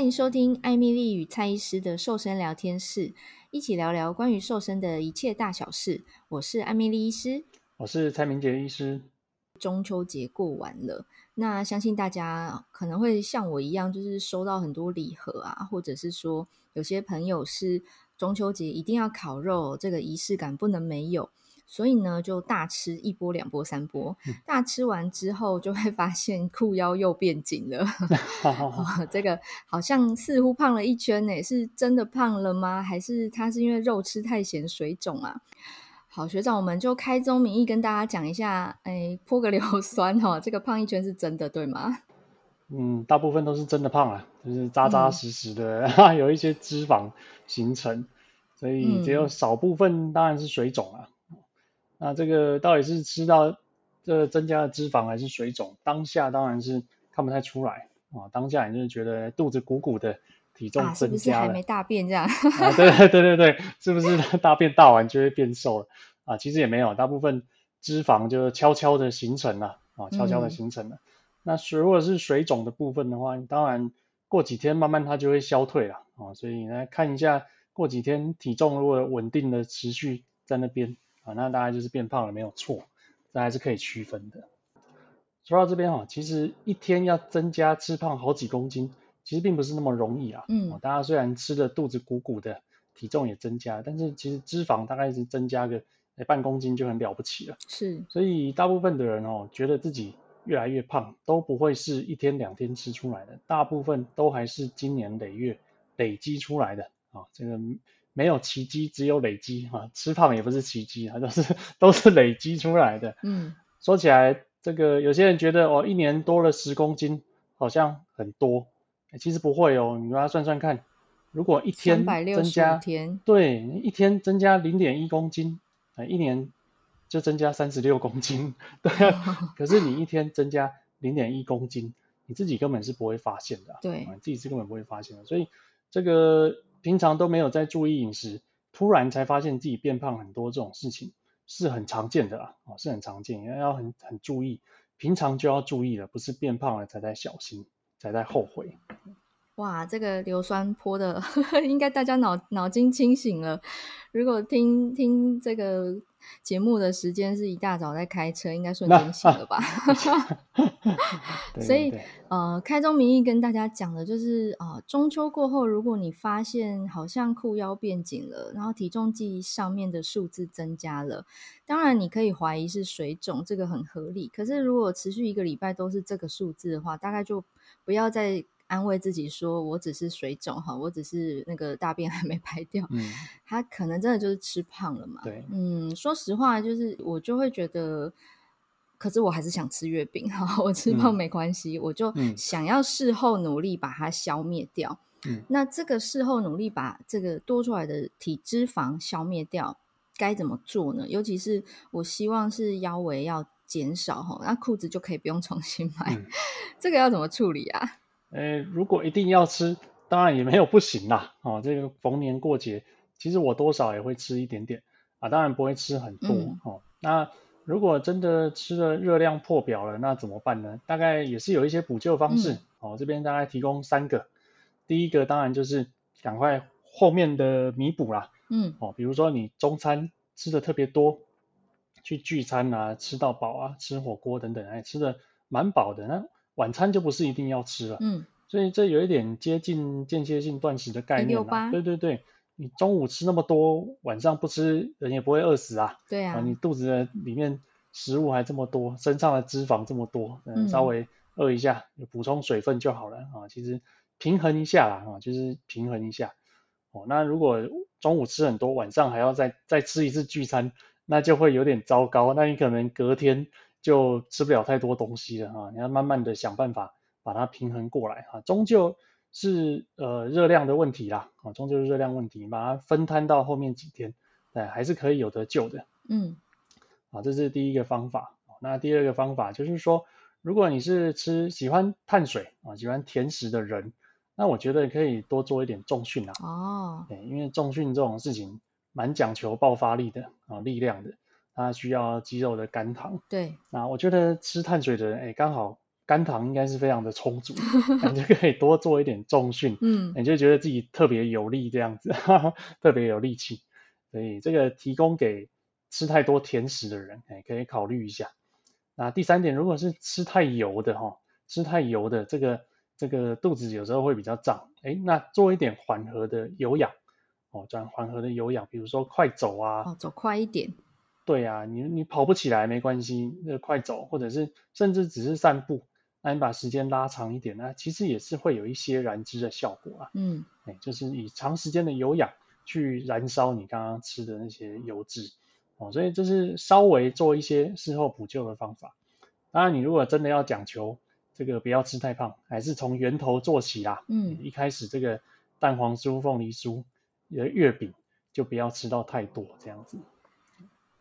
欢迎收听艾米丽与蔡医师的瘦身聊天室，一起聊聊关于瘦身的一切大小事。我是艾米丽医师，我是蔡明杰医师。中秋节过完了，那相信大家可能会像我一样，就是收到很多礼盒啊，或者是说有些朋友是中秋节一定要烤肉，这个仪式感不能没有。所以呢，就大吃一波、两波、三波。嗯、大吃完之后，就会发现裤腰又变紧了。哦、这个好像似乎胖了一圈呢，是真的胖了吗？还是他是因为肉吃太咸水肿啊？好，学长，我们就开宗明义跟大家讲一下，哎，泼个硫酸哈、哦，这个胖一圈是真的，对吗？嗯，大部分都是真的胖啊，就是扎扎实实的，嗯、有一些脂肪形成，所以只有少部分当然是水肿啊。那这个到底是吃到这增加了脂肪还是水肿？当下当然是看不太出来啊，当下你就是觉得肚子鼓鼓的，体重增加了，啊、是不是还没大便这样？啊，对 对对对对，是不是 大便大完就会变瘦了？啊，其实也没有，大部分脂肪就悄悄的形成了啊，悄悄的形成了。嗯、那如果是水肿的部分的话，当然过几天慢慢它就会消退了啊，所以来看一下，过几天体重如果稳定的持续在那边。啊，那大概就是变胖了，没有错，这还是可以区分的。说到这边哈，其实一天要增加吃胖好几公斤，其实并不是那么容易啊。嗯，大家虽然吃的肚子鼓鼓的，体重也增加，但是其实脂肪大概是增加个半公斤就很了不起了。是，所以大部分的人哦，觉得自己越来越胖，都不会是一天两天吃出来的，大部分都还是经年累月累积出来的啊，这个。没有奇迹，只有累积哈。吃胖也不是奇迹啊，都是都是累积出来的。嗯，说起来，这个有些人觉得哦，一年多了十公斤，好像很多，其实不会哦。你把它算算看，如果一天增加，天对，一天增加零点一公斤，一年就增加三十六公斤。对啊，可是你一天增加零点一公斤，你自己根本是不会发现的。对，你自己是根本不会发现的。所以这个。平常都没有在注意饮食，突然才发现自己变胖很多，这种事情是很常见的啊，是很常见，要很很注意，平常就要注意了，不是变胖了才在小心，才在后悔。哇，这个硫酸泼的，应该大家脑脑筋清醒了。如果听听这个。节目的时间是一大早在开车，应该瞬间醒了吧？所以呃，开宗明义跟大家讲的就是啊、呃，中秋过后，如果你发现好像裤腰变紧了，然后体重计上面的数字增加了，当然你可以怀疑是水肿，这个很合理。可是如果持续一个礼拜都是这个数字的话，大概就不要再。安慰自己说：“我只是水肿哈，我只是那个大便还没排掉。”嗯，他可能真的就是吃胖了嘛？对，嗯，说实话，就是我就会觉得，可是我还是想吃月饼哈。我吃胖没关系，嗯、我就想要事后努力把它消灭掉。嗯，那这个事后努力把这个多出来的体脂肪消灭掉，该怎么做呢？尤其是我希望是腰围要减少哈，那裤子就可以不用重新买。嗯、这个要怎么处理啊？呃，如果一定要吃，当然也没有不行啦。哦，这个逢年过节，其实我多少也会吃一点点啊，当然不会吃很多。嗯、哦，那如果真的吃的热量破表了，那怎么办呢？大概也是有一些补救方式。嗯、哦，这边大概提供三个。第一个当然就是赶快后面的弥补啦。嗯。哦，比如说你中餐吃的特别多，去聚餐啊，吃到饱啊，吃火锅等等，哎，吃的蛮饱的那。晚餐就不是一定要吃了，嗯，所以这有一点接近间歇性断食的概念啦。对对对，你中午吃那么多，晚上不吃，人也不会饿死啊。对啊，你肚子的里面食物还这么多，身上的脂肪这么多，嗯，稍微饿一下，补充水分就好了啊。其实平衡一下啦，啊，就是平衡一下。哦，那如果中午吃很多，晚上还要再再吃一次聚餐，那就会有点糟糕。那你可能隔天。就吃不了太多东西了哈，你要慢慢的想办法把它平衡过来哈，终究是呃热量的问题啦，啊，终究是热量问题，把它分摊到后面几天，哎，还是可以有得救的，嗯，啊，这是第一个方法，那第二个方法就是说，如果你是吃喜欢碳水啊，喜欢甜食的人，那我觉得可以多做一点重训啊，哦，对，因为重训这种事情蛮讲求爆发力的啊，力量的。它需要肌肉的肝糖，对，那我觉得吃碳水的人，哎，刚好肝糖应该是非常的充足，你就可以多做一点重训，嗯，你就觉得自己特别有力这样子，哈哈，特别有力气。所以这个提供给吃太多甜食的人，哎，可以考虑一下。那第三点，如果是吃太油的哈，吃太油的这个这个肚子有时候会比较胀，哎，那做一点缓和的有氧，哦，转缓和的有氧，比如说快走啊，哦，走快一点。对啊，你你跑不起来没关系，那快走，或者是甚至只是散步，那你把时间拉长一点，那其实也是会有一些燃脂的效果啊。嗯，哎，就是以长时间的有氧去燃烧你刚刚吃的那些油脂，哦，所以这是稍微做一些事后补救的方法。当然，你如果真的要讲求这个不要吃太胖，还是从源头做起啦。嗯，一开始这个蛋黄酥、凤梨酥、月饼就不要吃到太多这样子。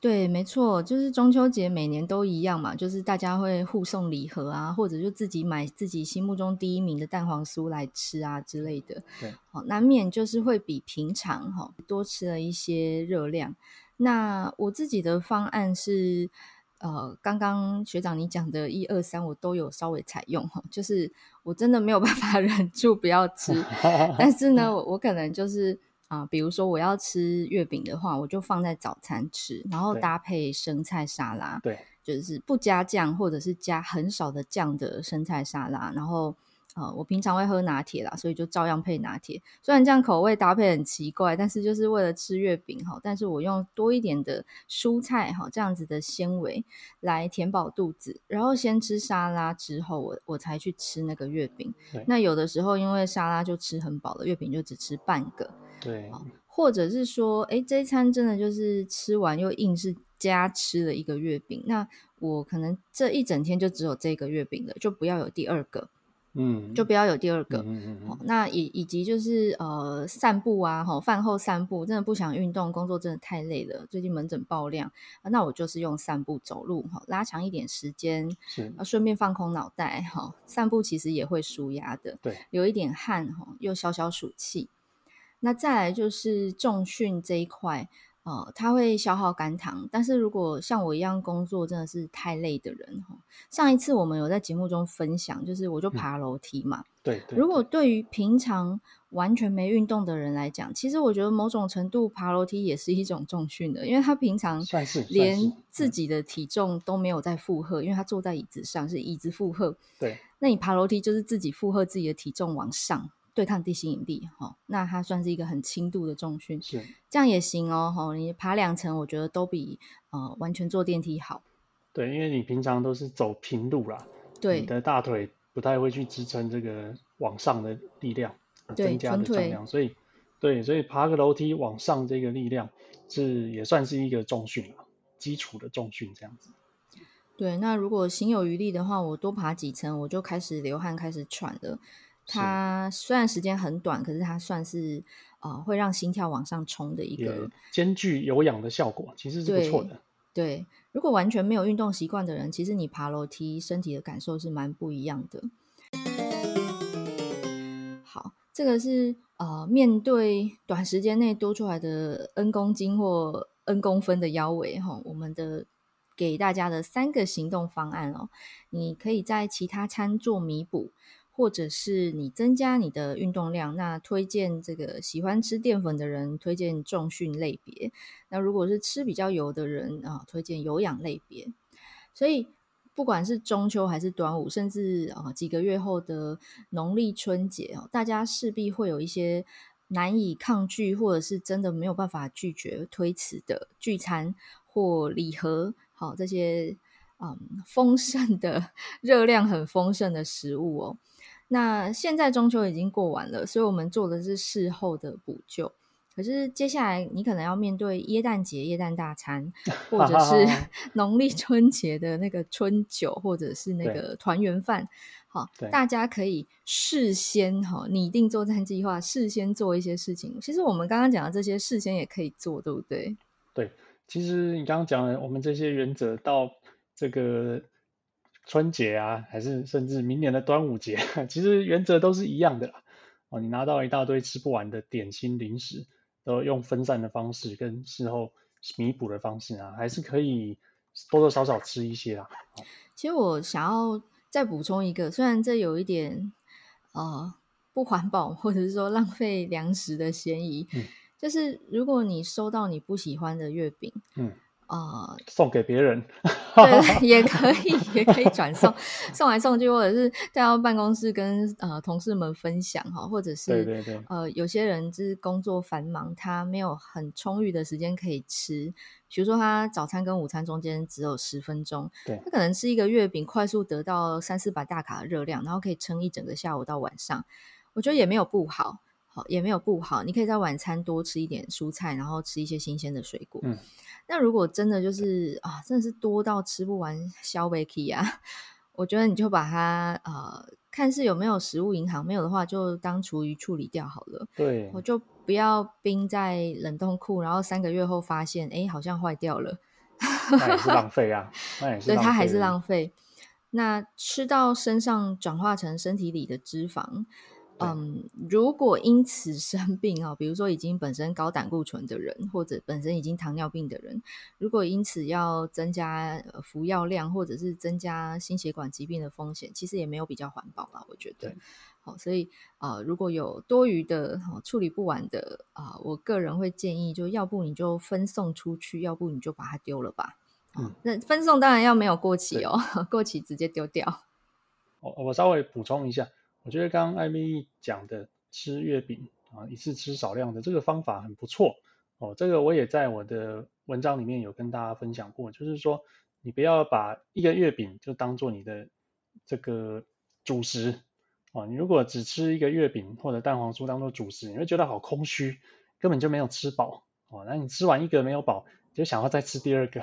对，没错，就是中秋节每年都一样嘛，就是大家会互送礼盒啊，或者就自己买自己心目中第一名的蛋黄酥来吃啊之类的。对，好，难免就是会比平常哈多吃了一些热量。那我自己的方案是，呃，刚刚学长你讲的一二三，我都有稍微采用哈，就是我真的没有办法 忍住不要吃，但是呢，我我可能就是。啊，比如说我要吃月饼的话，我就放在早餐吃，然后搭配生菜沙拉，对，就是不加酱或者是加很少的酱的生菜沙拉。然后，呃，我平常会喝拿铁啦，所以就照样配拿铁。虽然这样口味搭配很奇怪，但是就是为了吃月饼哈。但是我用多一点的蔬菜哈，这样子的纤维来填饱肚子，然后先吃沙拉之后，我我才去吃那个月饼。那有的时候因为沙拉就吃很饱了，月饼就只吃半个。对，或者是说，哎，这一餐真的就是吃完又硬是加吃了一个月饼，那我可能这一整天就只有这个月饼了，就不要有第二个，嗯，就不要有第二个，嗯嗯嗯。那以以及就是呃散步啊，哈，饭后散步，真的不想运动，工作真的太累了，最近门诊爆量，那我就是用散步走路哈，拉长一点时间，是，顺便放空脑袋哈，散步其实也会舒压的，对，流一点汗哈，又消消暑气。那再来就是重训这一块，呃，它会消耗肝糖，但是如果像我一样工作真的是太累的人，上一次我们有在节目中分享，就是我就爬楼梯嘛，嗯、对，对，如果对。于平常完全没运动的人来讲，其实我觉得某种程度爬楼梯也是一种重训的，因为他平常连自己的体重都没有在负荷，因为他坐在椅子上是椅子负荷，对，那你爬楼梯就是自己负荷自己的体重往上。对抗地心引力，哈，那它算是一个很轻度的重训，是这样也行哦，哈，你爬两层，我觉得都比呃完全坐电梯好。对，因为你平常都是走平路啦，对，你的大腿不太会去支撑这个往上的力量，增加的重量，所以对，所以爬个楼梯往上这个力量是也算是一个重训了，基础的重训这样子。对，那如果行有余力的话，我多爬几层，我就开始流汗，开始喘了。它虽然时间很短，可是它算是呃会让心跳往上冲的一个兼具有氧的效果，其实是不错的。对。如果完全没有运动习惯的人，其实你爬楼梯身体的感受是蛮不一样的。好，这个是呃面对短时间内多出来的 N 公斤或 N 公分的腰围哈，我们的给大家的三个行动方案哦，你可以在其他餐做弥补。或者是你增加你的运动量，那推荐这个喜欢吃淀粉的人推荐重训类别。那如果是吃比较油的人啊，推荐有氧类别。所以不管是中秋还是端午，甚至啊几个月后的农历春节哦，大家势必会有一些难以抗拒，或者是真的没有办法拒绝推辞的聚餐或礼盒，好这些嗯丰盛的 热量很丰盛的食物哦。那现在中秋已经过完了，所以我们做的是事后的补救。可是接下来你可能要面对耶诞节、耶诞大餐，或者是 农历春节的那个春酒，或者是那个团圆饭。好，大家可以事先哈拟定作战计划，事先做一些事情。其实我们刚刚讲的这些，事先也可以做，对不对？对，其实你刚刚讲的，我们这些原则到这个。春节啊，还是甚至明年的端午节，其实原则都是一样的啦。哦，你拿到一大堆吃不完的点心零食，都用分散的方式跟事后弥补的方式啊，还是可以多多少少吃一些啦。其实我想要再补充一个，虽然这有一点呃不环保或者是说浪费粮食的嫌疑，嗯，就是如果你收到你不喜欢的月饼，嗯。啊，呃、送给别人，对，也可以，也可以转送，送来送去，或者是带到办公室跟呃同事们分享哈，或者是对对对，呃，有些人就是工作繁忙，他没有很充裕的时间可以吃，比如说他早餐跟午餐中间只有十分钟，对，他可能吃一个月饼，快速得到三四百大卡的热量，然后可以撑一整个下午到晚上，我觉得也没有不好，好也没有不好，你可以在晚餐多吃一点蔬菜，然后吃一些新鲜的水果，嗯。那如果真的就是啊，真的是多到吃不完，消费起啊，我觉得你就把它呃，看是有没有食物银行，没有的话就当厨余处理掉好了。对，我就不要冰在冷冻库，然后三个月后发现，哎，好像坏掉了，那也是浪费啊，那也是，对，它还是浪费。那吃到身上转化成身体里的脂肪。嗯，如果因此生病啊，比如说已经本身高胆固醇的人，或者本身已经糖尿病的人，如果因此要增加服药量，或者是增加心血管疾病的风险，其实也没有比较环保啦，我觉得。好，所以啊、呃，如果有多余的、哦、处理不完的啊、呃，我个人会建议，就要不你就分送出去，要不你就把它丢了吧。嗯，那分送当然要没有过期哦，过期直接丢掉。我我稍微补充一下。我觉得刚刚艾米讲的吃月饼啊，一次吃少量的这个方法很不错哦。这个我也在我的文章里面有跟大家分享过，就是说你不要把一个月饼就当做你的这个主食哦。你如果只吃一个月饼或者蛋黄酥当做主食，你会觉得好空虚，根本就没有吃饱哦。那你吃完一个没有饱，就想要再吃第二个，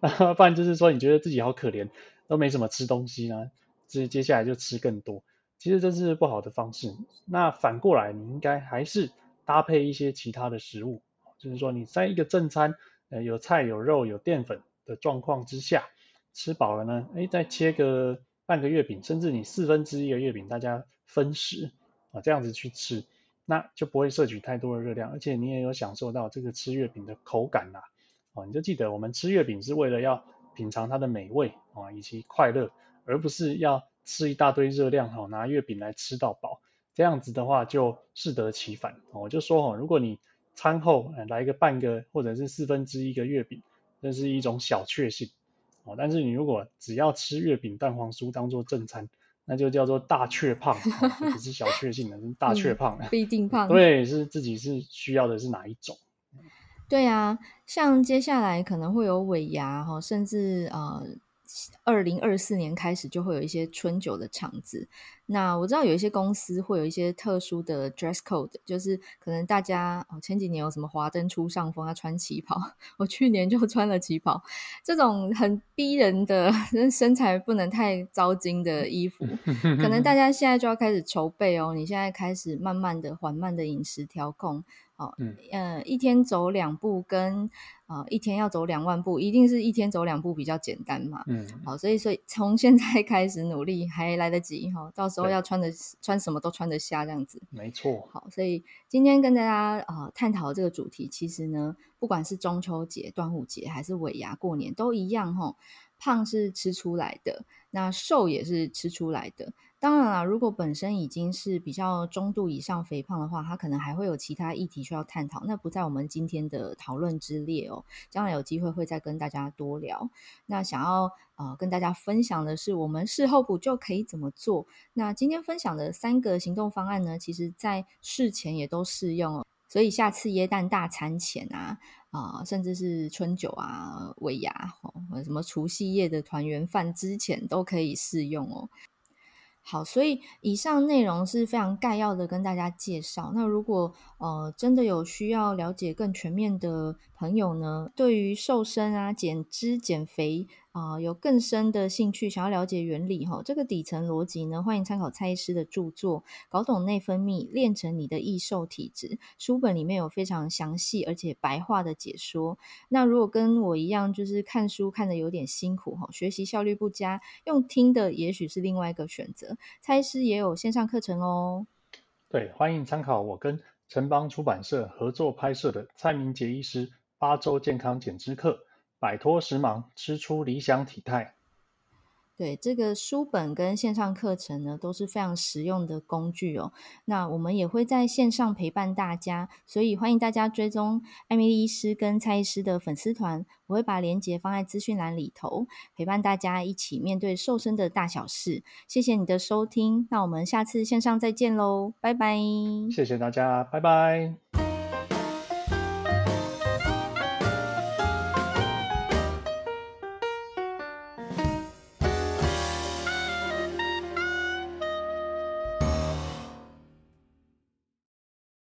不然就是说你觉得自己好可怜，都没怎么吃东西呢，接接下来就吃更多。其实这是不好的方式。那反过来，你应该还是搭配一些其他的食物，就是说你在一个正餐，呃，有菜有肉有淀粉的状况之下，吃饱了呢，哎，再切个半个月饼，甚至你四分之一个月饼，大家分食啊，这样子去吃，那就不会摄取太多的热量，而且你也有享受到这个吃月饼的口感啦。啊，你就记得我们吃月饼是为了要品尝它的美味啊，以及快乐，而不是要。吃一大堆热量，好，拿月饼来吃到饱，这样子的话就适得其反。我就说哈，如果你餐后来个半个或者是四分之一个月饼，这是一种小确幸。哦，但是你如果只要吃月饼蛋黄酥当做正餐，那就叫做大确胖，不是小确幸的，是大确胖，嗯，必定胖。对，是自己是需要的是哪一种？对啊，像接下来可能会有尾牙哈，甚至呃。二零二四年开始就会有一些春酒的场子。那我知道有一些公司会有一些特殊的 dress code，就是可能大家哦前几年有什么华灯初上风，要穿旗袍，我去年就穿了旗袍，这种很逼人的身材不能太糟精的衣服，可能大 家现在就要开始筹备哦。你现在开始慢慢的、缓慢的饮食调控。哦，嗯，呃，一天走两步跟啊、呃，一天要走两万步，一定是一天走两步比较简单嘛。嗯，好，所以所以从现在开始努力还来得及哈、哦，到时候要穿的穿什么都穿得下这样子。没错。好，所以今天跟大家啊、呃、探讨这个主题，其实呢，不管是中秋节、端午节还是尾牙过年都一样吼、哦，胖是吃出来的，那瘦也是吃出来的。当然啦，如果本身已经是比较中度以上肥胖的话，它可能还会有其他议题需要探讨，那不在我们今天的讨论之列哦。将来有机会会再跟大家多聊。那想要呃跟大家分享的是，我们事后补救可以怎么做？那今天分享的三个行动方案呢，其实在事前也都适用哦。所以下次耶诞大餐前啊，啊、甚至是春酒啊、尾牙哦，什么除夕夜的团圆饭之前都可以试用哦。好，所以以上内容是非常概要的跟大家介绍。那如果呃真的有需要了解更全面的朋友呢，对于瘦身啊、减脂、减肥啊、有更深的兴趣，想要了解原理哈，这个底层逻辑呢，欢迎参考蔡医师的著作《搞懂内分泌，练成你的易瘦体质》书本里面有非常详细而且白话的解说。那如果跟我一样，就是看书看得有点辛苦哈，学习效率不佳，用听的也许是另外一个选择。蔡医师也有线上课程哦。对，欢迎参考我跟城邦出版社合作拍摄的蔡明杰医师八周健康减脂课，摆脱时髦，吃出理想体态。对，这个书本跟线上课程呢，都是非常实用的工具哦。那我们也会在线上陪伴大家，所以欢迎大家追踪艾米丽医师跟蔡医师的粉丝团，我会把链接放在资讯栏里头，陪伴大家一起面对瘦身的大小事。谢谢你的收听，那我们下次线上再见喽，拜拜。谢谢大家，拜拜。